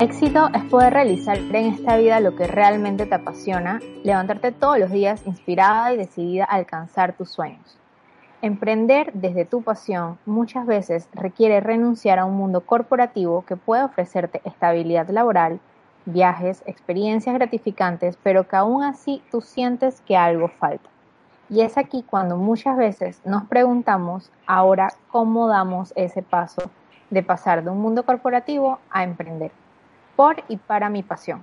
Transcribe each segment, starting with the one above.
Éxito es poder realizar en esta vida lo que realmente te apasiona, levantarte todos los días inspirada y decidida a alcanzar tus sueños. Emprender desde tu pasión muchas veces requiere renunciar a un mundo corporativo que puede ofrecerte estabilidad laboral, viajes, experiencias gratificantes, pero que aún así tú sientes que algo falta. Y es aquí cuando muchas veces nos preguntamos ahora cómo damos ese paso de pasar de un mundo corporativo a emprender por y para mi pasión.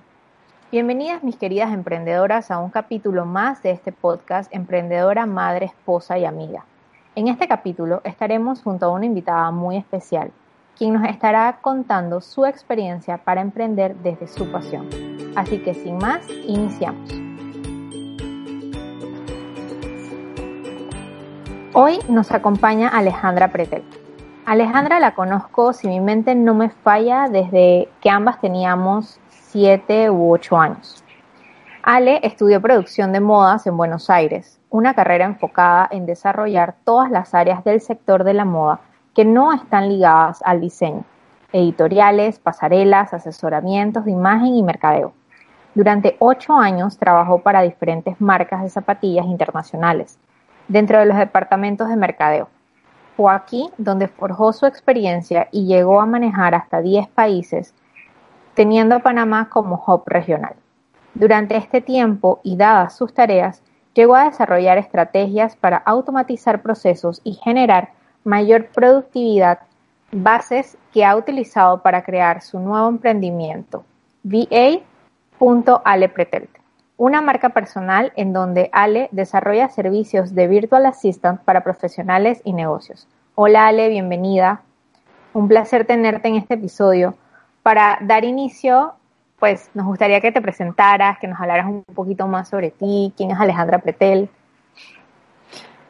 Bienvenidas mis queridas emprendedoras a un capítulo más de este podcast Emprendedora, Madre, Esposa y Amiga. En este capítulo estaremos junto a una invitada muy especial, quien nos estará contando su experiencia para emprender desde su pasión. Así que sin más, iniciamos. Hoy nos acompaña Alejandra Pretel. Alejandra la conozco, si mi mente no me falla, desde que ambas teníamos 7 u 8 años. Ale estudió producción de modas en Buenos Aires, una carrera enfocada en desarrollar todas las áreas del sector de la moda que no están ligadas al diseño, editoriales, pasarelas, asesoramientos de imagen y mercadeo. Durante ocho años trabajó para diferentes marcas de zapatillas internacionales, dentro de los departamentos de mercadeo fue aquí donde forjó su experiencia y llegó a manejar hasta 10 países, teniendo a Panamá como hub regional. Durante este tiempo y dadas sus tareas, llegó a desarrollar estrategias para automatizar procesos y generar mayor productividad, bases que ha utilizado para crear su nuevo emprendimiento, VA.alepretel, una marca personal en donde Ale desarrolla servicios de Virtual Assistant para profesionales y negocios. Hola Ale, bienvenida. Un placer tenerte en este episodio. Para dar inicio, pues nos gustaría que te presentaras, que nos hablaras un poquito más sobre ti, quién es Alejandra Pretel.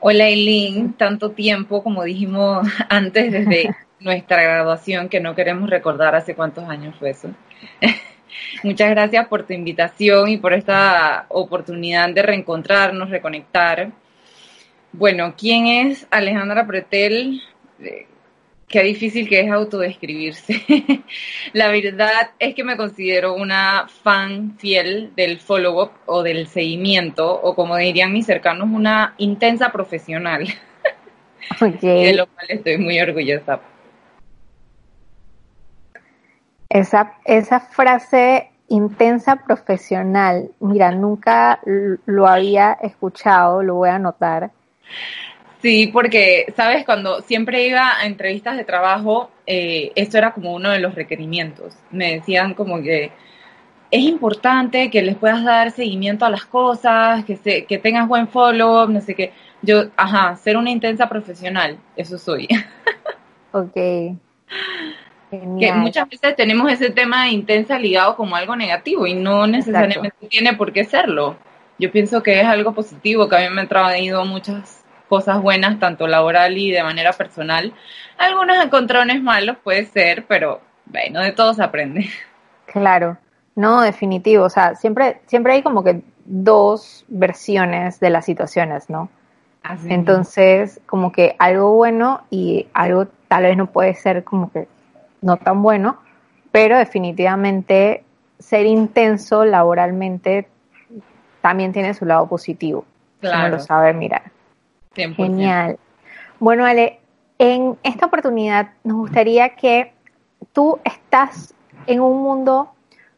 Hola Eileen, tanto tiempo como dijimos antes desde nuestra graduación que no queremos recordar hace cuántos años fue eso. Muchas gracias por tu invitación y por esta oportunidad de reencontrarnos, reconectar. Bueno, ¿quién es Alejandra Pretel? Eh, qué difícil que es autodescribirse. la verdad es que me considero una fan fiel del follow-up o del seguimiento, o como dirían mis cercanos, una intensa profesional. De lo cual estoy muy orgullosa. Esa, esa frase intensa profesional, mira, nunca lo había escuchado, lo voy a anotar. Sí, porque, sabes, cuando siempre iba a entrevistas de trabajo, eh, esto era como uno de los requerimientos. Me decían como que es importante que les puedas dar seguimiento a las cosas, que, se, que tengas buen follow, no sé qué. Yo, ajá, ser una intensa profesional, eso soy. ok. Que muchas veces tenemos ese tema de intensa ligado como algo negativo y no necesariamente tiene por qué serlo. Yo pienso que es algo positivo, que a mí me ha traído muchas cosas buenas, tanto laboral y de manera personal. Algunos encontrones malos puede ser, pero bueno, de todos se aprende. Claro, no, definitivo. O sea, siempre, siempre hay como que dos versiones de las situaciones, ¿no? Entonces, como que algo bueno y algo tal vez no puede ser como que no tan bueno, pero definitivamente ser intenso laboralmente también tiene su lado positivo. Claro. lo sabe mirar. Genial. Bueno, Ale, en esta oportunidad nos gustaría que tú estás en un mundo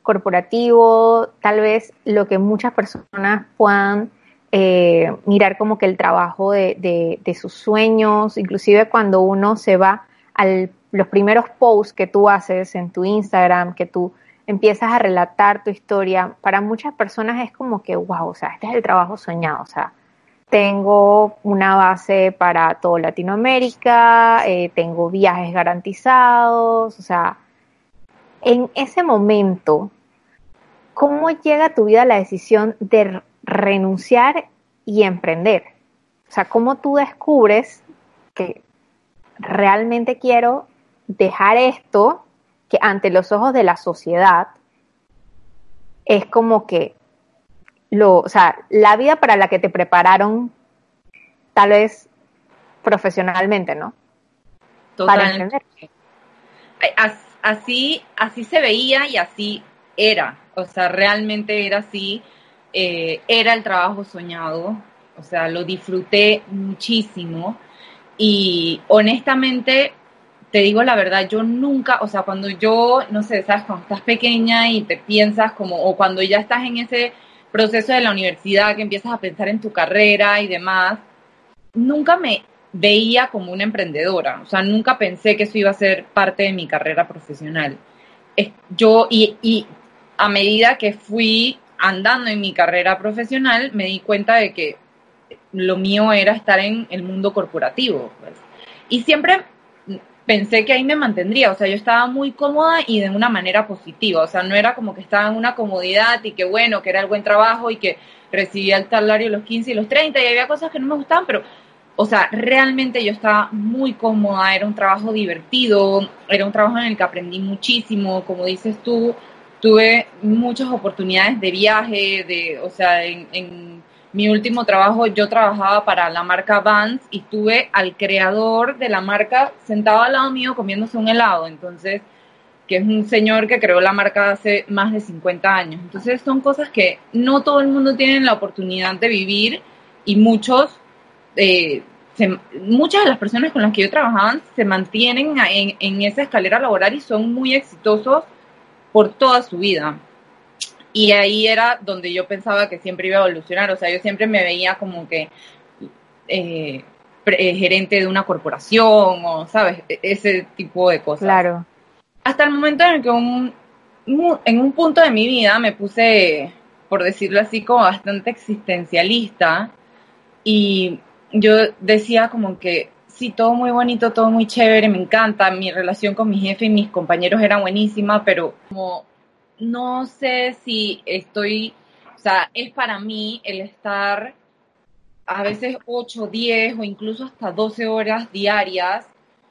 corporativo, tal vez lo que muchas personas puedan eh, mirar como que el trabajo de, de, sus sueños, inclusive cuando uno se va a los primeros posts que tú haces en tu Instagram, que tú empiezas a relatar tu historia, para muchas personas es como que, wow, o sea, este es el trabajo soñado, o sea, tengo una base para toda Latinoamérica, eh, tengo viajes garantizados, o sea, en ese momento, ¿cómo llega a tu vida la decisión de renunciar y emprender? O sea, ¿cómo tú descubres que realmente quiero dejar esto que ante los ojos de la sociedad es como que lo, o sea, la vida para la que te prepararon tal vez profesionalmente, ¿no? Totalmente. así, así se veía y así era, o sea, realmente era así, eh, era el trabajo soñado, o sea, lo disfruté muchísimo y honestamente, te digo la verdad, yo nunca, o sea, cuando yo, no sé, sabes, cuando estás pequeña y te piensas como, o cuando ya estás en ese proceso de la universidad que empiezas a pensar en tu carrera y demás, nunca me veía como una emprendedora, o sea, nunca pensé que eso iba a ser parte de mi carrera profesional. Yo, y, y a medida que fui andando en mi carrera profesional, me di cuenta de que lo mío era estar en el mundo corporativo. Pues. Y siempre pensé que ahí me mantendría, o sea, yo estaba muy cómoda y de una manera positiva, o sea, no era como que estaba en una comodidad y que bueno, que era el buen trabajo y que recibía el salario los 15 y los 30 y había cosas que no me gustaban, pero, o sea, realmente yo estaba muy cómoda, era un trabajo divertido, era un trabajo en el que aprendí muchísimo, como dices tú, tuve muchas oportunidades de viaje, de, o sea, en mi último trabajo yo trabajaba para la marca Vans y tuve al creador de la marca sentado al lado mío comiéndose un helado, entonces, que es un señor que creó la marca hace más de 50 años. Entonces son cosas que no todo el mundo tiene la oportunidad de vivir y muchos, eh, muchas de las personas con las que yo trabajaba se mantienen en, en esa escalera laboral y son muy exitosos por toda su vida. Y ahí era donde yo pensaba que siempre iba a evolucionar, o sea, yo siempre me veía como que eh, eh, gerente de una corporación o, ¿sabes? E-, ese tipo de cosas. Claro. Hasta el momento en el que un, en un punto de mi vida me puse, por decirlo así, como bastante existencialista y yo decía como que sí, todo muy bonito, todo muy chévere, me encanta, mi relación con mi jefe y mis compañeros era buenísima, pero como no sé si estoy, o sea, es para mí el estar a veces 8, 10 o incluso hasta 12 horas diarias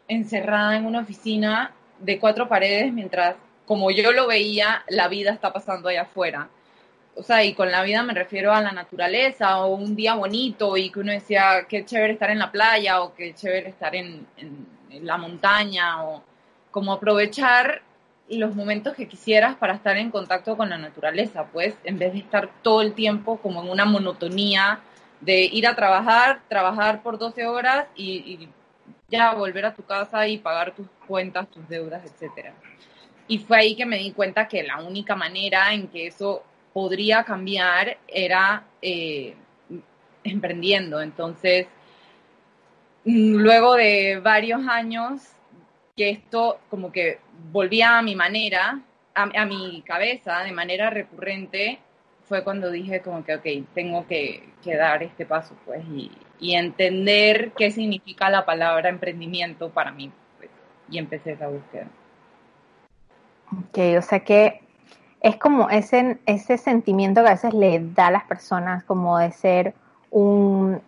encerrada en una oficina de cuatro paredes mientras, como yo lo veía, la vida está pasando allá afuera. O sea, y con la vida me refiero a la naturaleza o un día bonito y que uno decía, qué chévere estar en la playa o qué chévere estar en, la montaña o como aprovechar los momentos que quisieras para estar en contacto con la naturaleza, pues, en vez de estar todo el tiempo como en una monotonía de ir a trabajar, trabajar por 12 horas y, ya volver a tu casa y pagar tus cuentas, tus deudas, etcétera. Y fue ahí que me di cuenta que la única manera en que eso podría cambiar era eh, emprendiendo. Entonces, luego de varios años que esto como que volvía a mi manera, a, mi cabeza de manera recurrente, fue cuando dije como que, ok, tengo que, dar este paso, pues, y, entender qué significa la palabra emprendimiento para mí, pues, y empecé esa búsqueda. Ok, o sea que es como ese, ese sentimiento que a veces le da a las personas como de ser un,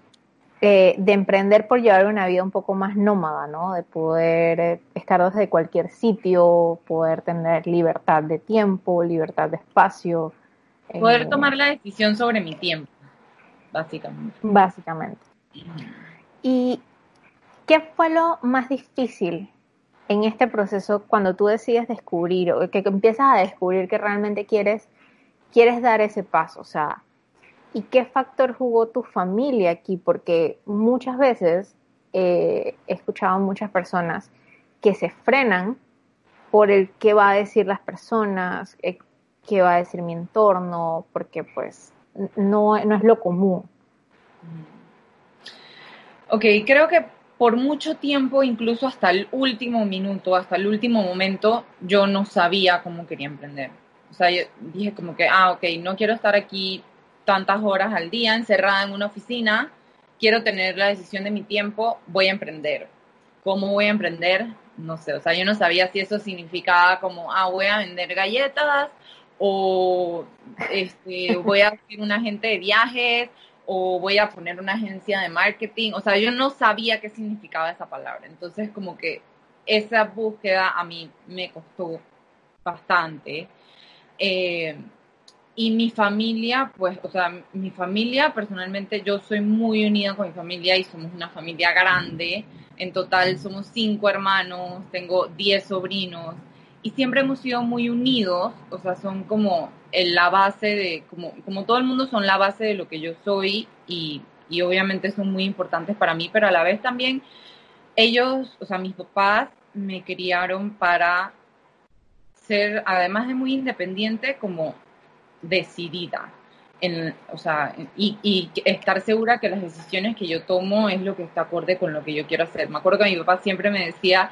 eh, de emprender por llevar una vida un poco más nómada, ¿no? De poder eh, estar desde cualquier sitio, poder tener libertad de tiempo, libertad de espacio. Poder eh, tomar la decisión sobre mi tiempo, básicamente. Básicamente. ¿Y qué fue lo más difícil en este proceso cuando tú decides descubrir, o que empiezas a descubrir que realmente quieres, quieres dar ese paso? O sea, ¿Y qué factor jugó tu familia aquí? Porque muchas veces eh, he escuchado a muchas personas que se frenan por el qué va a decir las personas, eh, qué va a decir mi entorno, porque pues no, no es lo común. Ok, creo que por mucho tiempo, incluso hasta el último minuto, hasta el último momento, yo no sabía cómo quería emprender. O sea, dije como que, ah, ok, no quiero estar aquí tantas horas al día encerrada en una oficina, quiero tener la decisión de mi tiempo, voy a emprender. ¿Cómo voy a emprender? No sé, o sea, yo no sabía si eso significaba como, ah, voy a vender galletas o este, voy a ser un agente de viajes o voy a poner una agencia de marketing. O sea, yo no sabía qué significaba esa palabra. Entonces, como que esa búsqueda a mí me costó bastante. Eh, y mi familia, pues, o sea, mi familia, personalmente, yo soy muy unida con mi familia y somos una familia grande. En total somos cinco hermanos, tengo diez sobrinos y siempre hemos sido muy unidos, o sea, son como la base de, como, como todo el mundo son la base de lo que yo soy y, y obviamente son muy importantes para mí, pero a la vez también ellos, o sea, mis papás me criaron para ser, además de muy independiente, como decidida. En, o sea, y, y, estar segura que las decisiones que yo tomo es lo que está acorde con lo que yo quiero hacer. Me acuerdo que mi papá siempre me decía,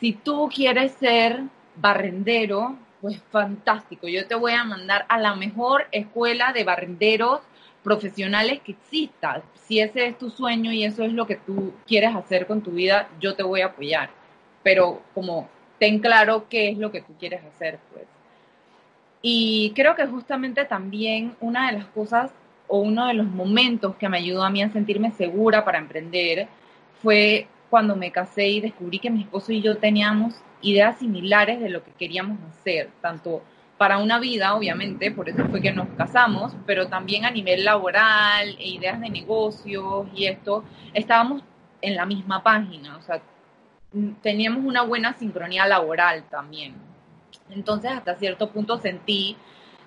si tú quieres ser barrendero, pues fantástico, yo te voy a mandar a la mejor escuela de barrenderos profesionales que exista. Si ese es tu sueño y eso es lo que tú quieres hacer con tu vida, yo te voy a apoyar. Pero como ten claro qué es lo que tú quieres hacer, pues. Y creo que justamente también una de las cosas o uno de los momentos que me ayudó a mí a sentirme segura para emprender fue cuando me casé y descubrí que mi esposo y yo teníamos ideas similares de lo que queríamos hacer, tanto para una vida, obviamente, por eso fue que nos casamos, pero también a nivel laboral e ideas de negocios y esto, estábamos en la misma página, o sea, teníamos una buena sincronía laboral también. Entonces, hasta cierto punto sentí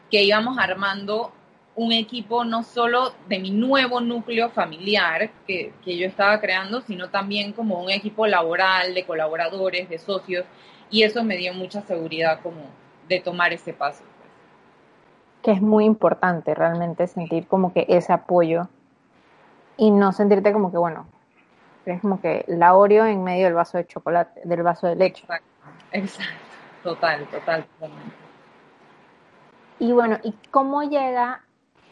que íbamos armando un equipo no solo de mi nuevo núcleo familiar que, que, yo estaba creando, sino también como un equipo laboral de colaboradores, de socios, y eso me dio mucha seguridad como de tomar ese paso. Pues. Que es muy importante realmente sentir como que ese apoyo y no sentirte como que, bueno, es como que la Oreo en medio del vaso de chocolate, del vaso de leche. Exacto, exacto. Total, total, totalmente. Y bueno, ¿y cómo llega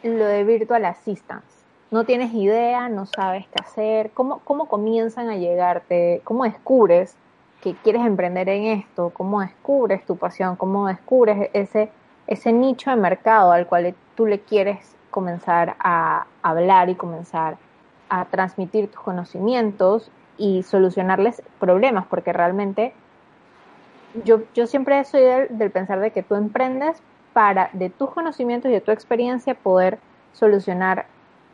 lo de Virtual Assistance? No tienes idea, no sabes qué hacer, ¿cómo, cómo comienzan a llegarte? ¿Cómo descubres que quieres emprender en esto, cómo descubres tu pasión, cómo descubres ese, ese nicho de mercado al cual tú le quieres comenzar a hablar y comenzar a transmitir tus conocimientos y solucionarles problemas, porque realmente yo, yo siempre soy del, del pensar de que tú emprendes para de tus conocimientos y de tu experiencia poder solucionar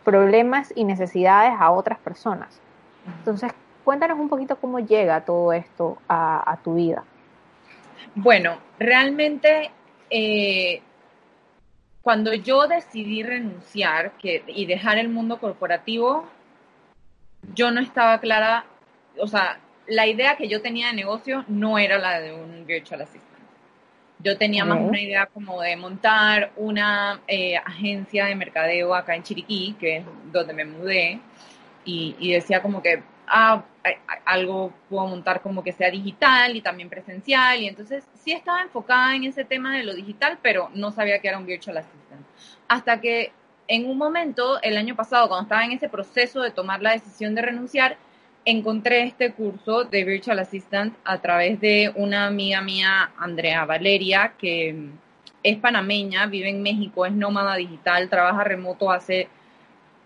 problemas y necesidades a otras personas. Entonces, Cuéntanos un poquito cómo llega todo esto a, tu vida. Bueno, realmente eh, cuando yo decidí renunciar y dejar el mundo corporativo, yo no estaba clara, o sea, la idea que yo tenía de negocio no era la de un virtual assistant. Yo tenía más una idea como de montar una eh, agencia de mercadeo acá en Chiriquí, que es donde me mudé, y, y decía como que ah, algo puedo montar como que sea digital y también presencial. Y entonces sí estaba enfocada en ese tema de lo digital, pero no sabía que era un virtual assistant. Hasta que en un momento, el año pasado, cuando estaba en ese proceso de tomar la decisión de renunciar, encontré este curso de Virtual Assistant a través de una amiga mía, Andrea Valeria, que es panameña, vive en México, es nómada digital, trabaja remoto hace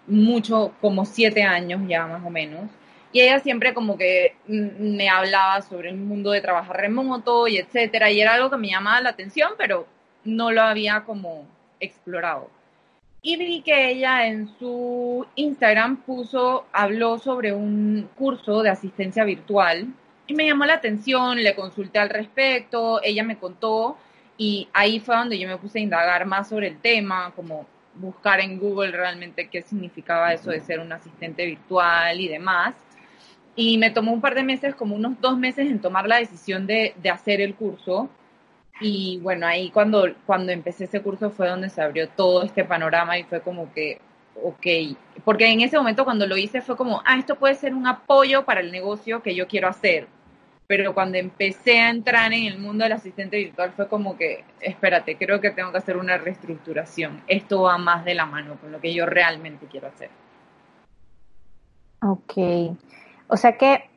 mucho, como siete años ya más o menos. Y ella siempre como que me hablaba sobre el mundo de trabajar remoto y etcétera, y era algo que me llamaba la atención, pero no lo había como explorado. Y vi que ella en su Instagram puso, habló sobre un curso de asistencia virtual y me llamó la atención, le consulté al respecto, ella me contó y ahí fue donde yo me puse a indagar más sobre el tema, como buscar en Google realmente qué significaba eso de ser un asistente virtual y demás. Y me tomó un par de meses, como unos dos meses en tomar la decisión de, de hacer el curso. Y bueno, ahí cuando, cuando empecé ese curso fue donde se abrió todo este panorama y fue como que, ok, porque en ese momento cuando lo hice fue como, ah, esto puede ser un apoyo para el negocio que yo quiero hacer. Pero cuando empecé a entrar en el mundo del asistente virtual fue como que, espérate, creo que tengo que hacer una reestructuración. Esto va más de la mano con lo que yo realmente quiero hacer. Ok. O sea que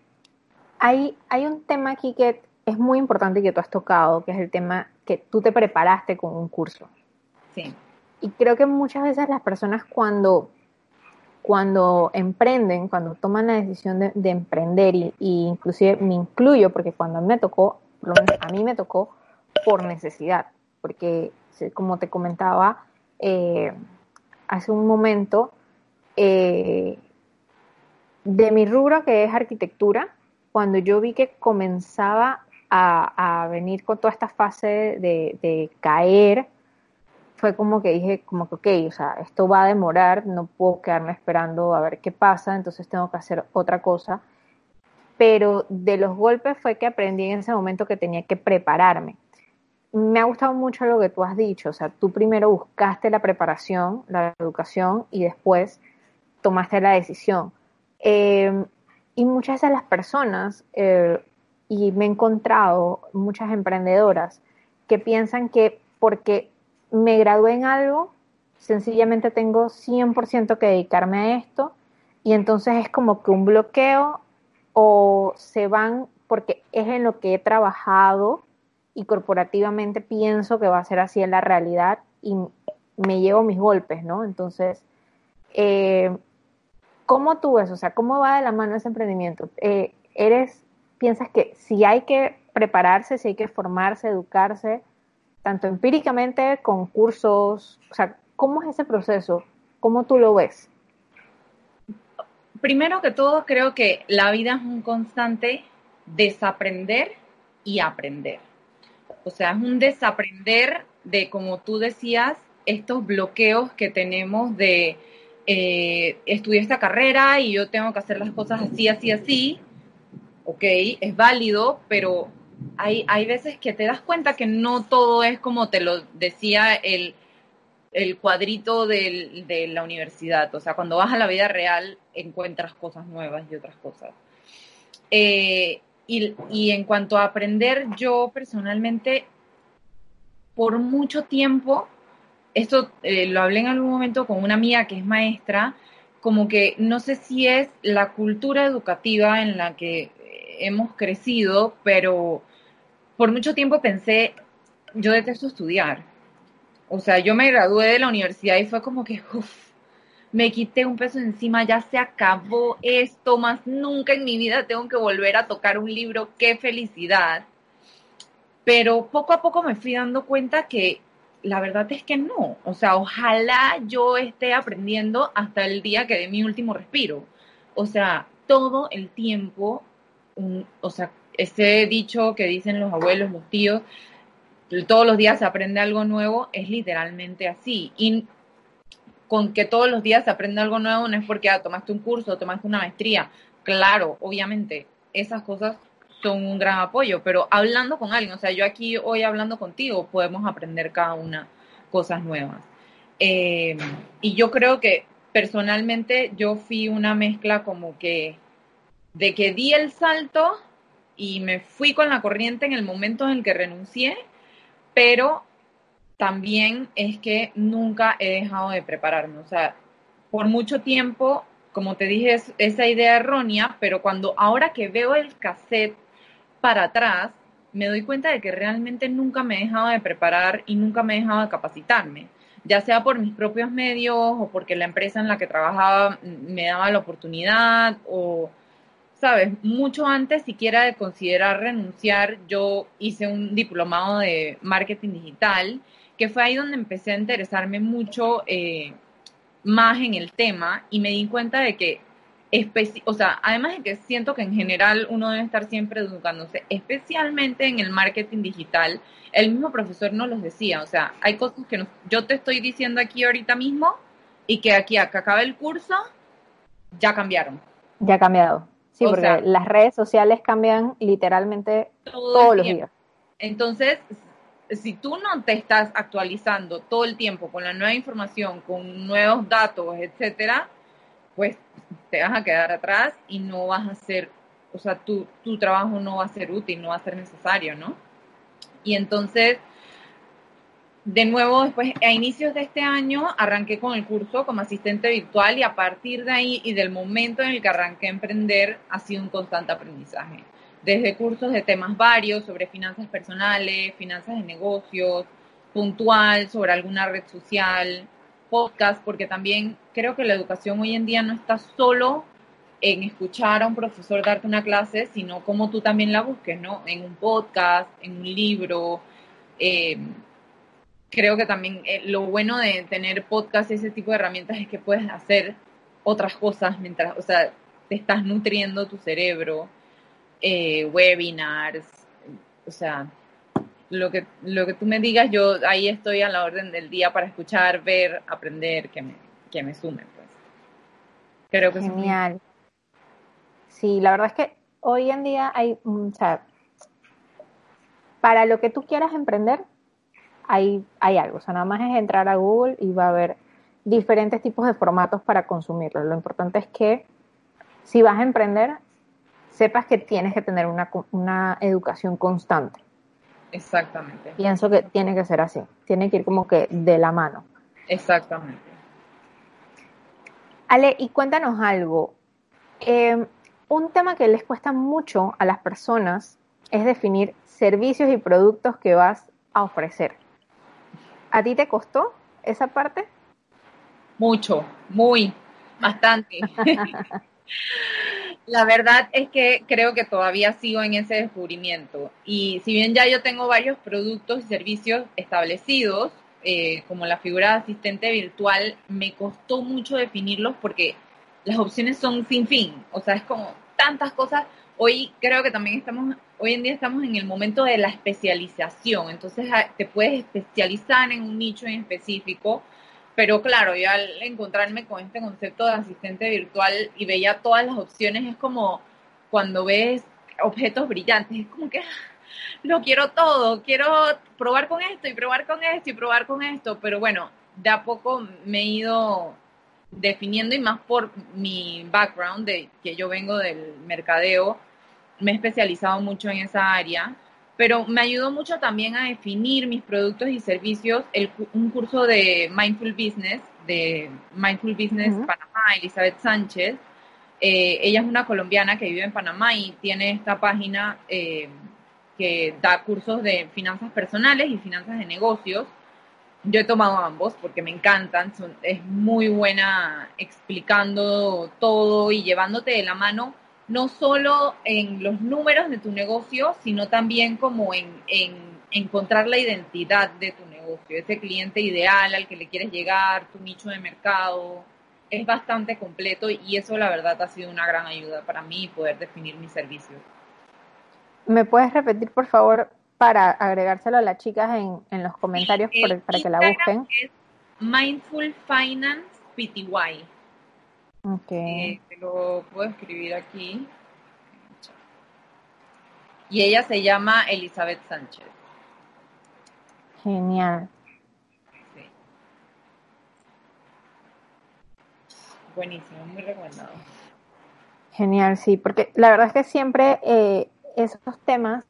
hay, hay un tema aquí que es muy importante y que tú has tocado, que es el tema que tú te preparaste con un curso. Sí. Y creo que muchas veces las personas cuando, cuando emprenden, cuando toman la decisión de, emprender, y, inclusive me incluyo, porque cuando me tocó, a mí me tocó por necesidad, porque como te comentaba eh, hace un momento, eh, de mi rubro que es arquitectura, cuando yo vi que comenzaba a, venir con toda esta fase de, de, caer, fue como que dije, como que, ok, o sea, esto va a demorar, no puedo quedarme esperando a ver qué pasa, entonces tengo que hacer otra cosa. Pero de los golpes fue que aprendí en ese momento que tenía que prepararme. Me ha gustado mucho lo que tú has dicho, o sea, tú primero buscaste la preparación, la educación y después tomaste la decisión. Eh, y muchas de las personas, eh, y me he encontrado muchas emprendedoras que piensan que porque me gradué en algo, sencillamente tengo 100% que dedicarme a esto y entonces es como que un bloqueo o se van porque es en lo que he trabajado y corporativamente pienso que va a ser así en la realidad y me llevo mis golpes, ¿no? Entonces, eh, ¿cómo tú ves? O sea, ¿cómo va de la mano ese emprendimiento? Eh, ¿Eres, piensas que si hay que prepararse, si hay que formarse, educarse, tanto empíricamente con cursos, o sea, ¿cómo es ese proceso? ¿Cómo tú lo ves? Primero que todo, creo que la vida es un constante desaprender y aprender. O sea, es un desaprender de, como tú decías, estos bloqueos que tenemos de eh, estudié esta carrera y yo tengo que hacer las cosas así, así, así. Ok, es válido, pero hay, hay veces que te das cuenta que no todo es como te lo decía el, el cuadrito de la universidad. O sea, cuando vas a la vida real encuentras cosas nuevas y otras cosas. Eh, y, en cuanto a aprender, yo personalmente, por mucho tiempo, esto eh, lo hablé en algún momento con una amiga que es maestra, como que no sé si es la cultura educativa en la que hemos crecido, pero por mucho tiempo pensé, yo detesto estudiar. O sea, yo me gradué de la universidad y fue como que, uff, me quité un peso encima, ya se acabó esto, más nunca en mi vida tengo que volver a tocar un libro, qué felicidad. Pero poco a poco me fui dando cuenta que la verdad es que no. O sea, ojalá yo esté aprendiendo hasta el día que dé mi último respiro. O sea, todo el tiempo, o sea, ese dicho que dicen los abuelos, los tíos, todos los días se aprende algo nuevo, es literalmente así. Y con que todos los días se aprende algo nuevo no es porque ah, tomaste un curso, tomaste una maestría. Claro, obviamente, esas cosas son un gran apoyo, pero hablando con alguien, o sea, yo aquí hoy hablando contigo, podemos aprender cada una cosas nuevas. Eh, y yo creo que personalmente yo fui una mezcla como que de que di el salto y me fui con la corriente en el momento en el que renuncié, pero también es que nunca he dejado de prepararme. O sea, por mucho tiempo, como te dije, es esa idea errónea, pero cuando ahora que veo el cassette para atrás, me doy cuenta de que realmente nunca me he dejado de preparar y nunca me he dejado de capacitarme, ya sea por mis propios medios o porque la empresa en la que trabajaba me daba la oportunidad o sabes, mucho antes siquiera de considerar renunciar, yo hice un diplomado de marketing digital, que fue ahí donde empecé a interesarme mucho eh, más en el tema y me di cuenta de que, o sea, además de que siento que en general uno debe estar siempre educándose, especialmente en el marketing digital, el mismo profesor nos los decía, o sea, hay cosas que yo te estoy diciendo aquí ahorita mismo y que aquí a que acabe el curso ya cambiaron. Ya ha cambiado. Sí, porque las redes sociales cambian literalmente todos los días. Entonces, si tú no te estás actualizando todo el tiempo con la nueva información, con nuevos datos, etcétera, pues te vas a quedar atrás y no vas a hacer, o sea, tu, tu trabajo no va a ser útil, no va a ser necesario, ¿no? Y entonces, de nuevo, después, a inicios de este año, arranqué con el curso como asistente virtual y a partir de ahí y del momento en el que arranqué a emprender, ha sido un constante aprendizaje. Desde cursos de temas varios sobre finanzas personales, finanzas de negocios, puntual sobre alguna red social, podcast, porque también creo que la educación hoy en día no está solo en escuchar a un profesor darte una clase, sino como tú también la busques, ¿no? En un podcast, en un libro. Eh, creo que también eh, lo bueno de tener podcast y ese tipo de herramientas es que puedes hacer otras cosas mientras, o sea, te estás nutriendo tu cerebro, eh, webinars, o sea, lo que, lo que tú me digas, yo ahí estoy a la orden del día para escuchar, ver, aprender, que me, que me sumen. Pues. Creo que Genial. Sí, la verdad es que hoy en día hay, o para lo que tú quieras emprender, hay, hay algo. O sea, nada más es entrar a Google y va a haber diferentes tipos de formatos para consumirlo. Lo importante es que si vas a emprender, sepas que tienes que tener una, una educación constante. Exactamente. Pienso que tiene que ser así, tiene que ir como que de la mano. Exactamente. Ale, y cuéntanos algo. Eh, un tema que les cuesta mucho a las personas es definir servicios y productos que vas a ofrecer. ¿A ti te costó esa parte? Mucho, muy, bastante. La verdad es que creo que todavía sigo en ese descubrimiento. Y si bien ya yo tengo varios productos y servicios establecidos, eh, como la figura de asistente virtual, me costó mucho definirlos porque las opciones son sin fin. O sea, es como tantas cosas. Hoy creo que también estamos, hoy en día estamos en el momento de la especialización. Entonces ah, te puedes especializar en un nicho en específico pero claro, yo al encontrarme con este concepto de asistente virtual y veía todas las opciones, es como cuando ves objetos brillantes, es como que ah, lo quiero todo, quiero probar con esto y probar con esto y probar con esto, pero bueno, de a poco me he ido definiendo y más por mi background de que yo vengo del mercadeo, me he especializado mucho en esa área pero me ayudó mucho también a definir mis productos y servicios, el, un curso de Mindful Business, de Mindful Business Panamá, Elizabeth Sánchez. Eh, ella es una colombiana que vive en Panamá y tiene esta página eh, que da cursos de finanzas personales y finanzas de negocios. Yo he tomado ambos porque me encantan, es muy buena explicando todo y llevándote de la mano no solo en los números de tu negocio, sino también como en, encontrar la identidad de tu negocio, ese cliente ideal al que le quieres llegar, tu nicho de mercado. Es bastante completo y eso la verdad ha sido una gran ayuda para mí poder definir mis servicios. ¿Me puedes repetir, por favor, para agregárselo a las chicas en, los comentarios para que la busquen? Es Mindful Finance PTY. Okay. te lo puedo escribir aquí. Y ella se llama Elizabeth Sánchez. Genial. Sí. Buenísimo, muy recomendado. Genial, sí, porque la verdad es que siempre eh, esos temas,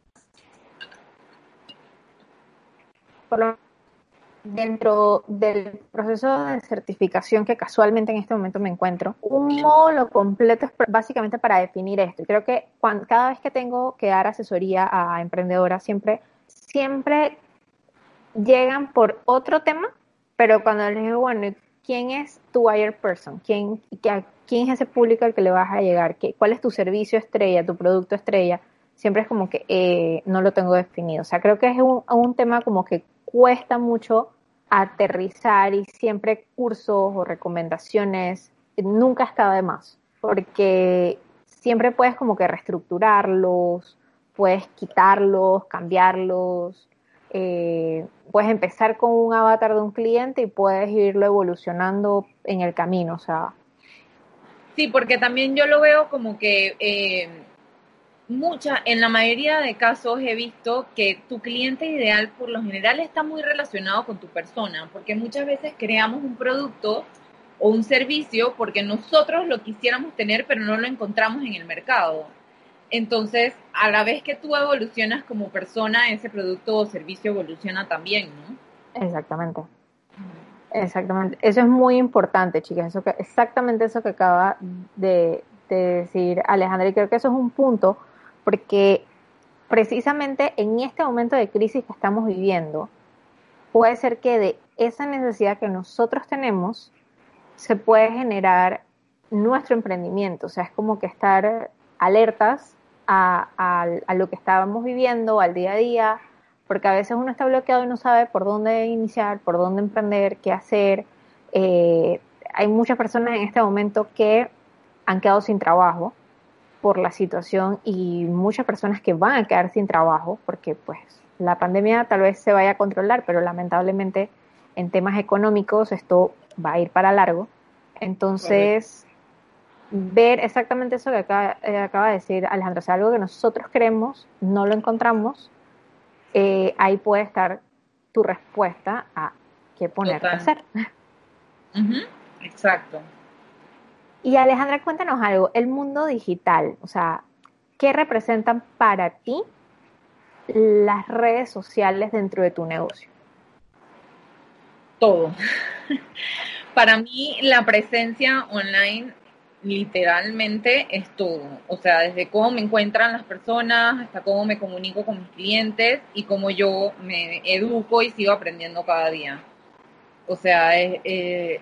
por lo dentro del proceso de certificación que casualmente en este momento me encuentro, un módulo completo es básicamente para definir esto. Y creo que cuando, cada vez que tengo que dar asesoría a emprendedoras, siempre, siempre llegan por otro tema, pero cuando les digo, bueno, ¿quién es tu buyer person? ¿Quién, ¿Quién es ese público al que le vas a llegar? ¿Qué, ¿Cuál es tu servicio estrella, tu producto estrella? Siempre es como que eh, no lo tengo definido. O sea, creo que es un, un tema como que cuesta mucho aterrizar y siempre cursos o recomendaciones nunca está de más, porque siempre puedes como que reestructurarlos, puedes quitarlos, cambiarlos, eh, puedes empezar con un avatar de un cliente y puedes irlo evolucionando en el camino, o sea. Sí, porque también yo lo veo como que eh, mucha, en la mayoría de casos he visto que tu cliente ideal por lo general está muy relacionado con tu persona, porque muchas veces creamos un producto o un servicio porque nosotros lo quisiéramos tener pero no lo encontramos en el mercado. Entonces, a la vez que tú evolucionas como persona, ese producto o servicio evoluciona también, ¿no? Exactamente. Exactamente. Eso es muy importante, chicas. Eso que, exactamente eso que acaba de, de decir Alejandra. Y creo que eso es un punto porque precisamente en este momento de crisis que estamos viviendo, puede ser que de esa necesidad que nosotros tenemos se puede generar nuestro emprendimiento, o sea, es como que estar alertas a, lo que estábamos viviendo, al día a día, porque a veces uno está bloqueado y no sabe por dónde iniciar, por dónde emprender, qué hacer. Eh, hay muchas personas en este momento que han quedado sin trabajo por la situación y muchas personas que van a quedar sin trabajo, porque pues la pandemia tal vez se vaya a controlar, pero lamentablemente en temas económicos esto va a ir para largo. Entonces, ver exactamente eso que acaba, eh, acaba, de decir Alejandro, o sea, algo que nosotros queremos, no lo encontramos, eh, ahí puede estar tu respuesta a qué poner a hacer. Exacto. Y Alejandra, cuéntanos algo, el mundo digital, o sea, ¿qué representan para ti las redes sociales dentro de tu negocio? Todo. para mí la presencia online literalmente es todo. O sea, desde cómo me encuentran las personas hasta cómo me comunico con mis clientes y cómo yo me educo y sigo aprendiendo cada día. O sea, eh,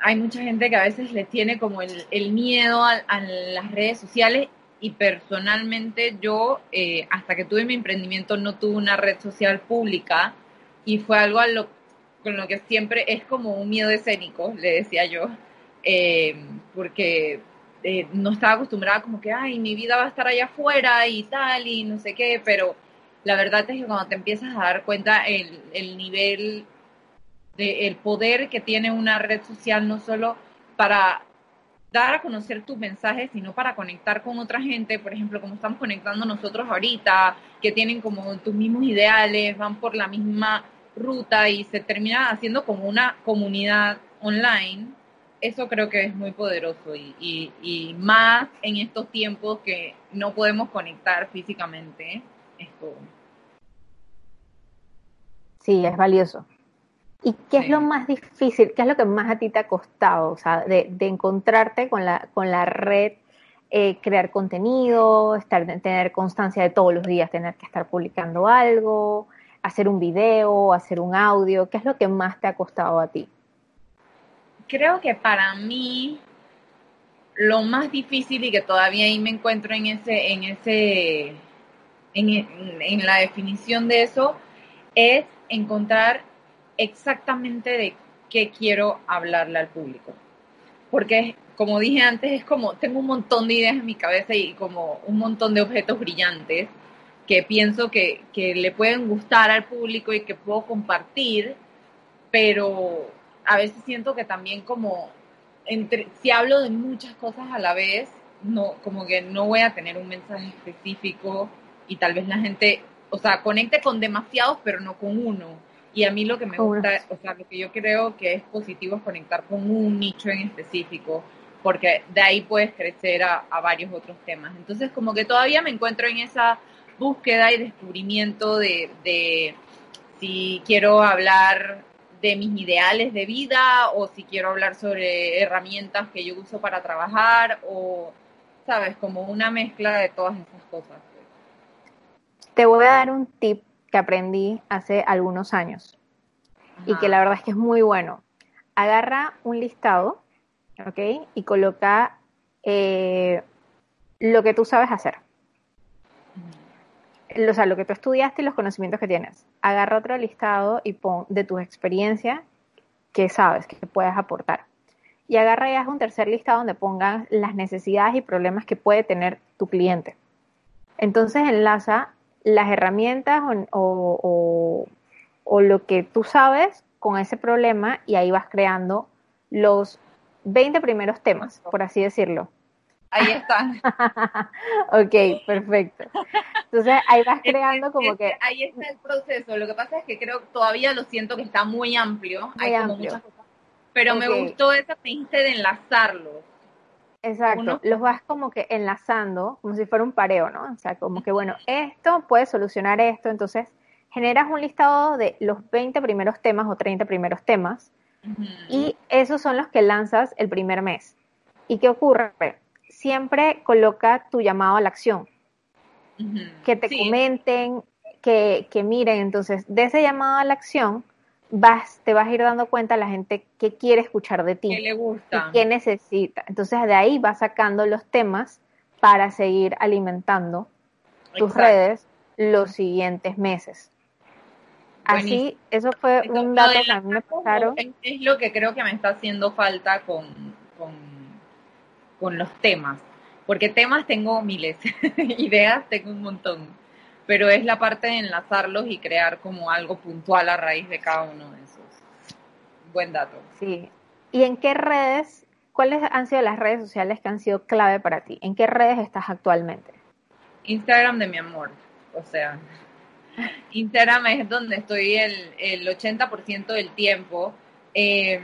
hay mucha gente que a veces le tiene como el, miedo a, las redes sociales y personalmente yo, eh, hasta que tuve mi emprendimiento, no tuve una red social pública y fue algo con lo que siempre es como un miedo escénico, le decía yo eh, porque eh, no estaba acostumbrada como que, ay, mi vida va a estar allá afuera y tal, y no sé qué, pero la verdad es que cuando te empiezas a dar cuenta el nivel, de, el poder que tiene una red social, no solo para dar a conocer tus mensajes, sino para conectar con otra gente, por ejemplo, como estamos conectando nosotros ahorita, que tienen como tus mismos ideales, van por la misma ruta y se termina haciendo como una comunidad online eso creo que es muy poderoso y, y, más en estos tiempos que no podemos conectar físicamente, es todo. Sí, es valioso. ¿Y qué es lo más difícil? ¿Qué es lo que más a ti te ha costado? O sea, de, de encontrarte con la, con la red, eh, crear contenido, estar, tener constancia de todos los días, tener que estar publicando algo, hacer un video, hacer un audio. ¿Qué es lo que más te ha costado a ti? creo que para mí lo más difícil y que todavía ahí me encuentro en ese, en ese, en, la definición de eso, es encontrar exactamente de qué quiero hablarle al público. Porque, como dije antes, es como, tengo un montón de ideas en mi cabeza y como un montón de objetos brillantes que pienso que, que le pueden gustar al público y que puedo compartir, pero a veces siento que también como entre, si hablo de muchas cosas a la vez, no, como que no voy a tener un mensaje específico y tal vez la gente, o sea, conecte con demasiados, pero no con uno. Y a mí lo que me gusta, o sea, lo que yo creo que es positivo es conectar con un nicho en específico, porque de ahí puedes crecer a, varios otros temas. Entonces, como que todavía me encuentro en esa búsqueda y descubrimiento de, de si quiero hablar de mis ideales de vida o si quiero hablar sobre herramientas que yo uso para trabajar o, sabes, como una mezcla de todas esas cosas. Te voy a dar un tip que aprendí hace algunos años y que la verdad es que es muy bueno. Agarra un listado, ¿ok? Y coloca eh, lo que tú sabes hacer o sea, lo que tú estudiaste y los conocimientos que tienes. Agarra otro listado y pon de tu experiencia que sabes, que puedes aportar. Y agarra y haz un tercer listado donde pongas las necesidades y problemas que puede tener tu cliente. Entonces enlaza las herramientas o, o lo que tú sabes con ese problema y ahí vas creando los 20 primeros temas, por así decirlo. Ahí está. ok, perfecto. Entonces ahí vas creando como que... Ahí está el proceso. Lo que pasa es que creo todavía lo siento que está muy amplio. Hay como muchas cosas. Pero me gustó esa pista de enlazarlos. Exacto, los vas como que enlazando, como si fuera un pareo, ¿no? O sea, como que, bueno, esto puede solucionar esto, entonces generas un listado de los 20 primeros temas o 30 primeros temas y esos son los que lanzas el primer mes. ¿Y qué ocurre? Siempre coloca tu llamado a la acción que te comenten, que, que, miren. Entonces, de ese llamado a la acción, vas, te vas a ir dando cuenta a la gente que quiere escuchar de ti. Que le gusta. Que necesita. Entonces, de ahí vas sacando los temas para seguir alimentando tus redes los siguientes meses. Así, eso fue un dato que a mí me pasaron. Es lo que creo que me está haciendo falta con, con, con los temas porque temas tengo miles, ideas tengo un montón, pero es la parte de enlazarlos y crear como algo puntual a raíz de cada uno de esos. Buen dato. Sí. ¿Y en qué redes, cuáles han sido las redes sociales que han sido clave para ti? ¿En qué redes estás actualmente? Instagram de mi amor, o sea, Instagram es donde estoy el, el 80% del tiempo. Eh,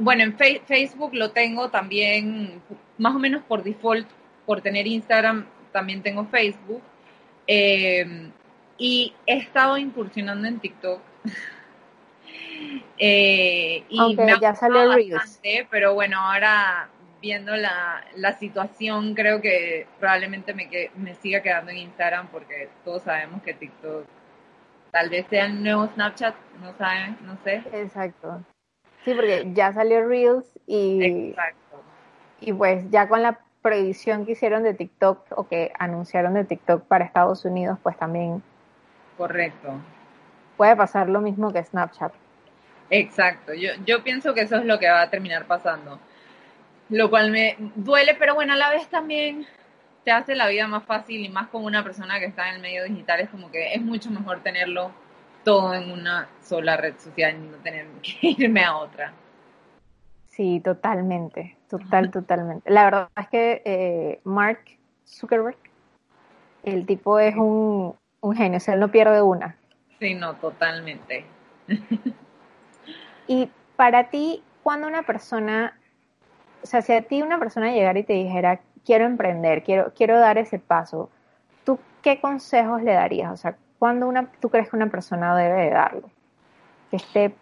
bueno, en Facebook lo tengo también más o menos por default, por tener Instagram, también tengo Facebook. Eh, y he estado incursionando en TikTok. eh, y me ya salió bastante, pero bueno, ahora viendo la, la situación, creo que probablemente me, que, me siga quedando en Instagram porque todos sabemos que TikTok tal vez sea el nuevo Snapchat, no saben, no sé. Exacto. Sí, porque ya salió Reels y, Exacto. y pues ya con la prohibición que hicieron de TikTok o que anunciaron de TikTok para Estados Unidos, pues también... Correcto. Puede pasar lo mismo que Snapchat. Exacto, yo, yo pienso que eso es lo que va a terminar pasando lo cual me duele, pero bueno, a la vez también te hace la vida más fácil y más como una persona que está en el medio digital, es como que es mucho mejor tenerlo todo en una sola red social y no tener que irme a otra. Sí, totalmente, total, totalmente. La verdad es que eh, Mark Zuckerberg, el tipo es un, un genio, o sea, él no pierde una. Sí, no, totalmente. y para ti, cuando una persona o sea, si a ti una persona llegara y te dijera, quiero emprender, quiero, quiero dar ese paso, ¿tú qué consejos le darías? O sea, ¿cuándo una, tú crees que una persona debe de darlo? Que esté...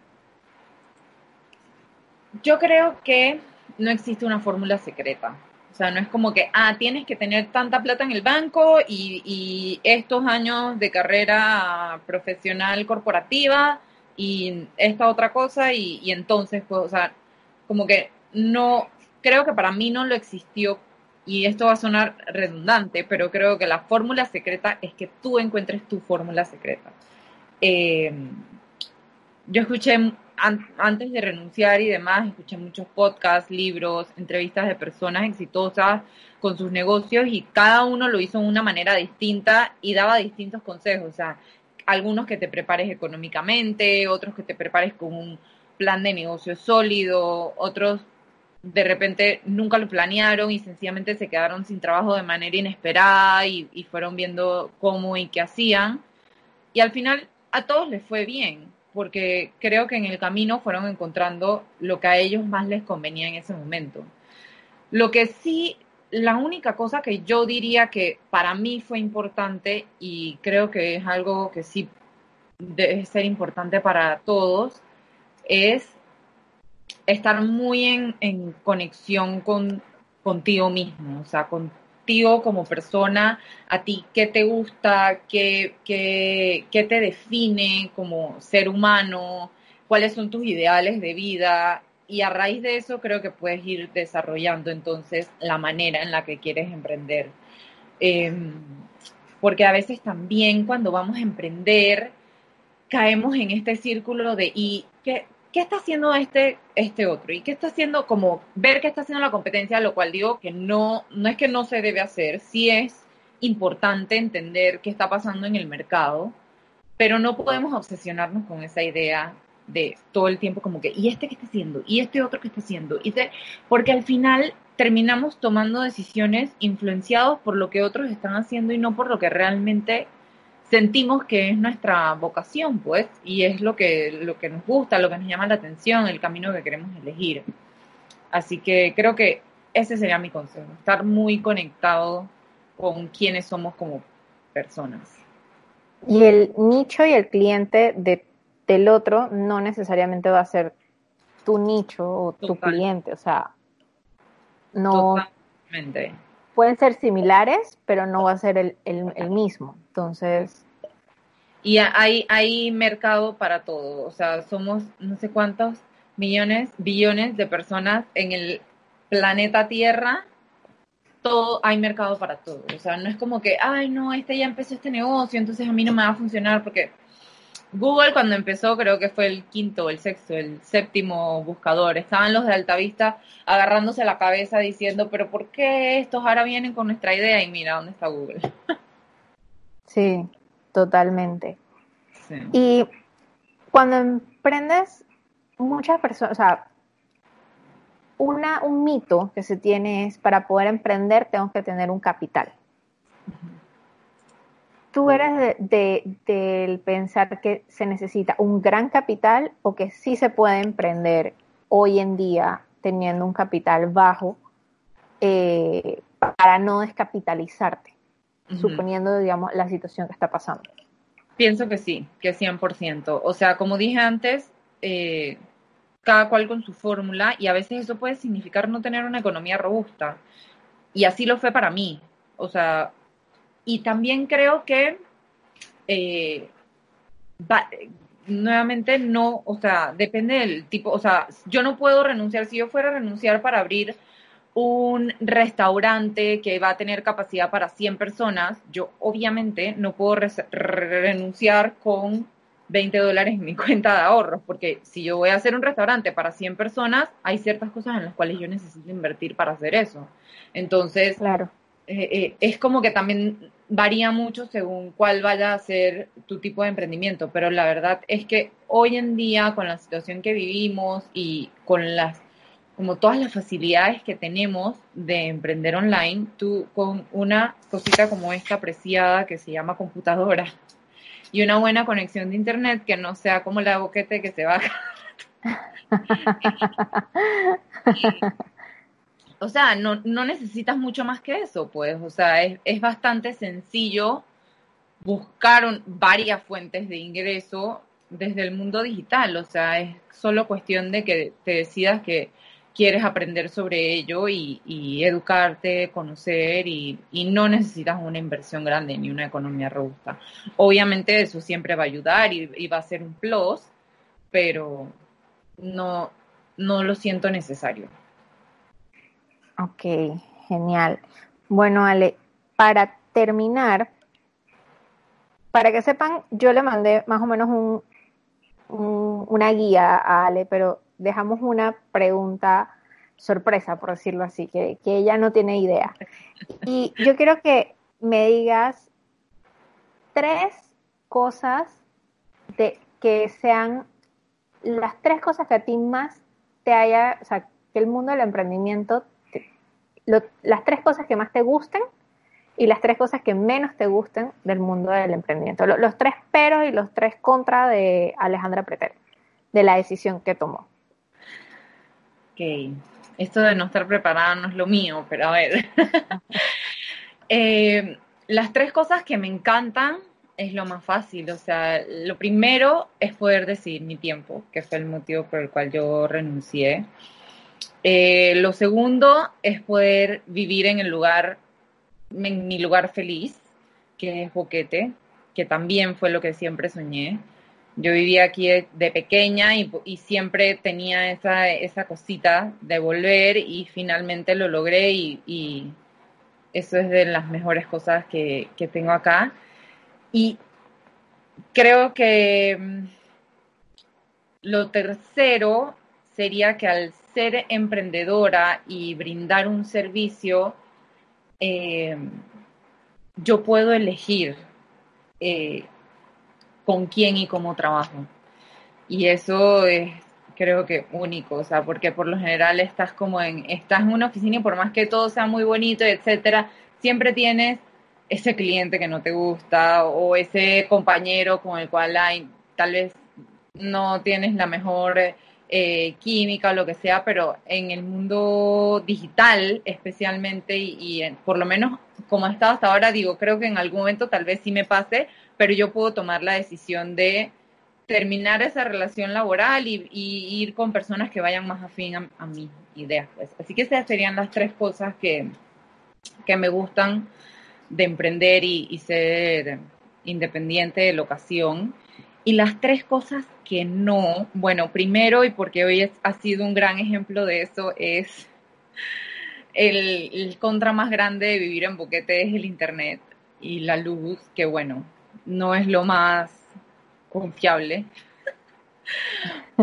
Yo creo que no existe una fórmula secreta. O sea, no es como que, ah, tienes que tener tanta plata en el banco y, estos años de carrera profesional corporativa y esta otra cosa y, y entonces, pues, o sea, como que no, creo que para mí no lo existió y esto va a sonar redundante, pero creo que la fórmula secreta es que tú encuentres tu fórmula secreta. Eh, yo escuché antes de renunciar y demás, escuché muchos podcasts, libros, entrevistas de personas exitosas con sus negocios y cada uno lo hizo de una manera distinta y daba distintos consejos. O sea, algunos que te prepares económicamente, otros que te prepares con un plan de negocio sólido, otros de repente nunca lo planearon y sencillamente se quedaron sin trabajo de manera inesperada y, fueron viendo cómo y qué hacían. Y al final a todos les fue bien, porque creo que en el camino fueron encontrando lo que a ellos más les convenía en ese momento. Lo que sí, la única cosa que yo diría que para mí fue importante y creo que es algo que sí debe ser importante para todos, es estar muy en, conexión con, contigo mismo, o sea, como persona, a ti qué te gusta, qué, qué, qué te define como ser humano, cuáles son tus ideales de vida, y a raíz de eso creo que puedes ir desarrollando entonces la manera en la que quieres emprender. Em, porque a veces también cuando vamos a emprender caemos en este círculo de ¿y qué, ¿qué está haciendo este, este otro? ¿Y qué está haciendo? Como ver qué está haciendo la competencia, lo cual digo que no, no es que no se debe hacer, sí es importante entender qué está pasando en el mercado, pero no podemos obsesionarnos con esa idea de todo el tiempo como que, ¿y este qué está haciendo? ¿Y este otro qué está haciendo? ¿Y Porque al final terminamos tomando decisiones influenciados por lo que otros están haciendo y no por lo que realmente sentimos que es nuestra vocación, pues, y es lo que, lo que nos gusta, lo que nos llama la atención, el camino que queremos elegir. Así que creo que ese sería mi consejo, estar muy conectado con quienes somos como personas. Y el nicho y el cliente de, del otro no necesariamente va a ser tu nicho o tu cliente, o sea, no... Totalmente pueden ser similares, pero no va a ser el, mismo. Entonces. Y hay, hay mercado para todo. O sea, somos no sé cuántos millones, billones de personas en el planeta Tierra. Todo, hay mercado para todo. O sea, no es como que, ay, no, este ya empezó este negocio, entonces a mí no me va a funcionar porque Google cuando empezó creo que fue el quinto, el sexto, el séptimo buscador. Estaban los de Altavista agarrándose la cabeza diciendo, pero ¿por qué estos ahora vienen con nuestra idea? Y mira, ¿dónde está Google? Sí, totalmente. Y cuando emprendes, muchas personas, o sea, una, un mito que se tiene es para poder emprender tengo que tener un capital. Tú eres del de, pensar que se necesita un gran capital o que sí se puede emprender hoy en día teniendo un capital bajo eh, para no descapitalizarte, suponiendo, digamos, la situación que está pasando? Pienso que sí, que 100%. O sea, como dije antes, eh, cada cual con su fórmula y a veces eso puede significar no tener una economía robusta. Y así lo fue para mí. O sea, y también creo que eh, nuevamente no, o sea, depende del tipo, o sea, yo no puedo renunciar, si yo fuera a renunciar para abrir un restaurante que va a tener capacidad para 100 personas, yo obviamente no puedo renunciar con 20 dólares en mi cuenta de ahorros, porque si yo voy a hacer un restaurante para 100 personas, hay ciertas cosas en las cuales yo necesito invertir para hacer eso. Entonces, claro. Eh, eh, es como que también varía mucho según cuál vaya a ser tu tipo de emprendimiento, pero la verdad es que hoy en día con la situación que vivimos y con las como todas las facilidades que tenemos de emprender online, tú con una cosita como esta preciada que se llama computadora y una buena conexión de internet que no sea como la boquete que se baja. o sea, no, no necesitas mucho más que eso, pues, o sea, es, es bastante sencillo buscar varias fuentes de ingreso desde el mundo digital, o sea, es solo cuestión de que te decidas que quieres aprender sobre ello y, educarte, conocer y, no necesitas una inversión grande ni una economía robusta. Obviamente eso siempre va a ayudar y, y va a ser un plus, pero no, no lo siento necesario. Ok, genial. Bueno, Ale, para terminar, para que sepan, yo le mandé más o menos un, una guía a Ale, pero dejamos una pregunta sorpresa, por decirlo así, que, que ella no tiene idea. Y yo quiero que me digas tres cosas de que sean las tres cosas que a ti más te haya, o sea, que el mundo del emprendimiento las tres cosas que más te gusten y las tres cosas que menos te gusten del mundo del emprendimiento. los tres peros y los tres contra de Alejandra Preter, de la decisión que tomó. Ok, esto de no estar preparada no es lo mío, pero a ver. Eh, las tres cosas que me encantan es lo más fácil, o sea, lo primero es poder decidir mi tiempo, que fue el motivo por el cual yo renuncié. Eh, lo segundo es poder vivir en el lugar, en mi lugar feliz, que es Boquete, que también fue lo que siempre soñé. Yo vivía aquí de, pequeña y, siempre tenía esa, esa cosita de volver y finalmente lo logré y, eso es de las mejores cosas que, que tengo acá. Y creo que mm, lo tercero sería que al ser emprendedora y brindar un servicio, eh, yo puedo elegir eh, con quién y cómo trabajo. Y eso es, creo que, único, o sea, porque por lo general estás como en, estás en una oficina y por más que todo sea muy bonito, etcétera, siempre tienes ese cliente que no te gusta o ese compañero con el cual hay, tal vez no tienes la mejor eh, química o lo que sea, pero en el mundo digital especialmente y, por lo menos como ha estado hasta ahora, digo, creo que en algún momento tal vez sí me pase, pero yo puedo tomar la decisión de terminar esa relación laboral y, ir con personas que vayan más afín a, mis ideas. Pues. Así que esas serían las tres cosas que, que me gustan de emprender y, ser independiente de la ocasión. Y las tres cosas que no, bueno, primero y porque hoy ha sido un gran ejemplo de eso, es el, contra más grande de vivir en Boquete es el Internet y la luz, que bueno, no es lo más confiable.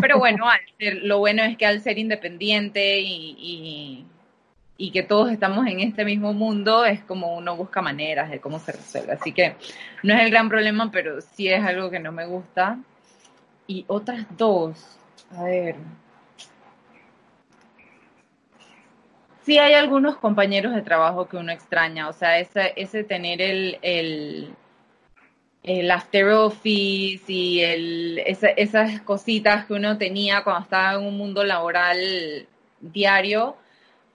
Pero bueno, lo bueno es que al ser independiente y, y, que todos estamos en este mismo mundo, es como uno busca maneras de cómo se resuelve. Así que no es el gran problema, pero sí es algo que no me gusta. Y otras dos, a ver. Sí hay algunos compañeros de trabajo que uno extraña, o sea, ese, ese tener el, el el after office y el, esas cositas que uno tenía cuando estaba en un mundo laboral diario,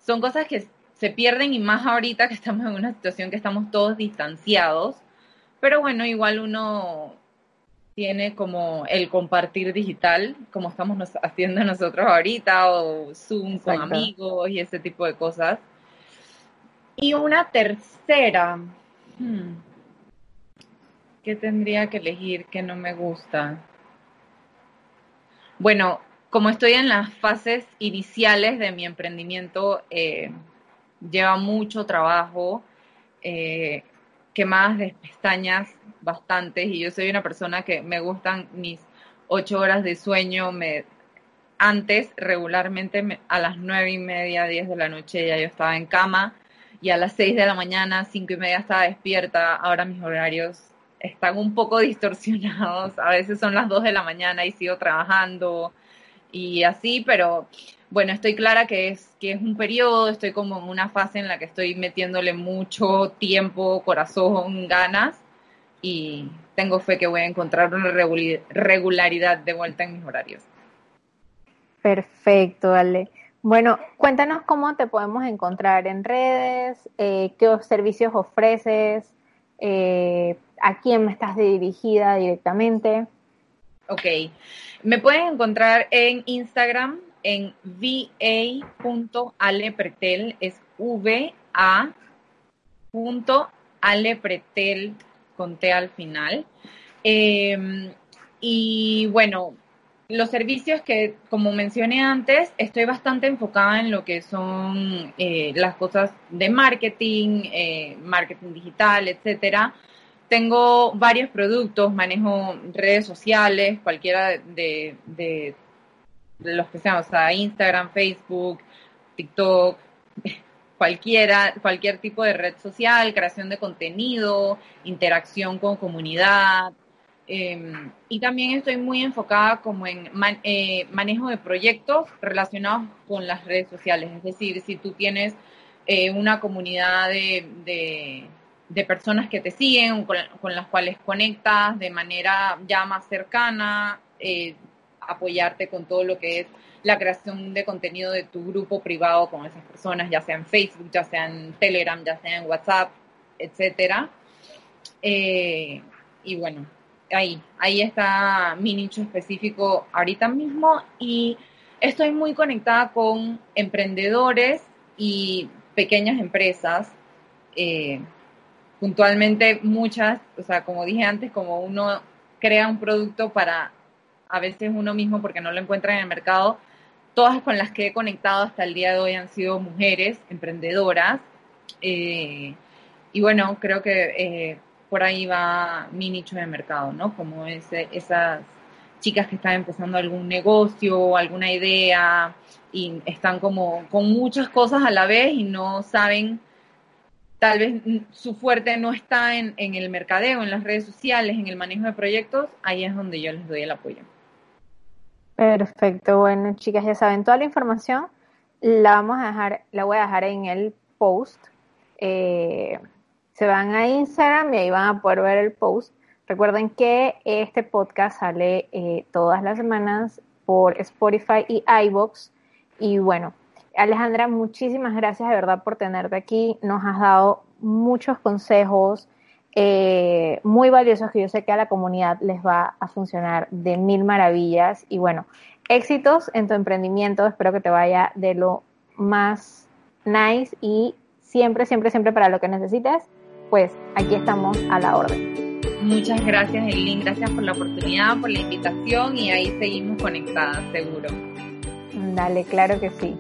son cosas que se pierden y más ahorita que estamos en una situación que estamos todos distanciados. Pero bueno, igual uno tiene como el compartir digital, como estamos haciendo nosotros ahorita, o Zoom con amigos y ese tipo de cosas. Y una tercera, hmm, ¿Qué tendría que elegir que no me gusta? Bueno, como estoy en las fases iniciales de mi emprendimiento, eh, lleva mucho trabajo, eh, quemadas de pestañas bastantes y yo soy una persona que me gustan mis ocho horas de sueño. Me, antes, regularmente, a las nueve y media, diez de la noche ya yo estaba en cama y a las seis de la mañana, cinco y media estaba despierta. Ahora mis horarios están un poco distorsionados. A veces son las 2 de la mañana y sigo trabajando y así, pero bueno, estoy clara que es, que es un periodo, estoy como en una fase en la que estoy metiéndole mucho tiempo, corazón, ganas y tengo fe que voy a encontrar una regularidad de vuelta en mis horarios. Perfecto, Ale. Bueno, cuéntanos cómo te podemos encontrar en redes, eh, qué servicios ofreces, eh, a quién me estás dirigida directamente. Ok, me pueden encontrar en Instagram en va.alepretel, es va.alepretel con T al final. Em, y bueno, los servicios que, como mencioné antes, estoy bastante enfocada en lo que son eh, las cosas de marketing, eh, marketing digital, etcétera. Tengo varios productos, manejo redes sociales, cualquiera de, de, los que sean, o sea, Instagram, Facebook, TikTok, cualquiera, cualquier tipo de red social, creación de contenido, interacción con comunidad. Em, y también estoy muy enfocada como en eh, manejo de proyectos relacionados con las redes sociales. Es decir, si tú tienes eh, una comunidad de de personas que te siguen, con, con, las cuales conectas de manera ya más cercana, eh, apoyarte con todo lo que es la creación de contenido de tu grupo privado con esas personas, ya sea en Facebook, ya sea en Telegram, ya sea en WhatsApp, etcétera. Eh, y bueno, ahí, ahí está mi nicho específico ahorita mismo y estoy muy conectada con emprendedores y pequeñas empresas. Eh, puntualmente muchas, o sea, como dije antes, como uno crea un producto para a veces uno mismo porque no lo encuentra en el mercado, todas con las que he conectado hasta el día de hoy han sido mujeres emprendedoras. Eh, y bueno, creo que eh, por ahí va mi nicho de mercado, ¿no? Como ese, esas chicas que están empezando algún negocio, alguna idea y están como con muchas cosas a la vez y no saben tal vez su fuerte no está en, el mercadeo, en las redes sociales, en el manejo de proyectos, ahí es donde yo les doy el apoyo. Perfecto, bueno chicas, ya saben, toda la información la vamos a dejar, la voy a dejar en el post. Eh, se van a Instagram y ahí van a poder ver el post. Recuerden que este podcast sale eh, todas las semanas por Spotify y iBox. Y bueno, Alejandra, muchísimas gracias de verdad por tenerte aquí. Nos has dado muchos consejos eh, muy valiosos que yo sé que a la comunidad les va a funcionar de mil maravillas. Y bueno, éxitos en tu emprendimiento. Espero que te vaya de lo más nice y siempre, siempre, siempre para lo que necesites, pues aquí estamos a la orden. Muchas gracias, Eileen. Gracias por la oportunidad, por la invitación y ahí seguimos conectadas, seguro. Dale, claro que sí.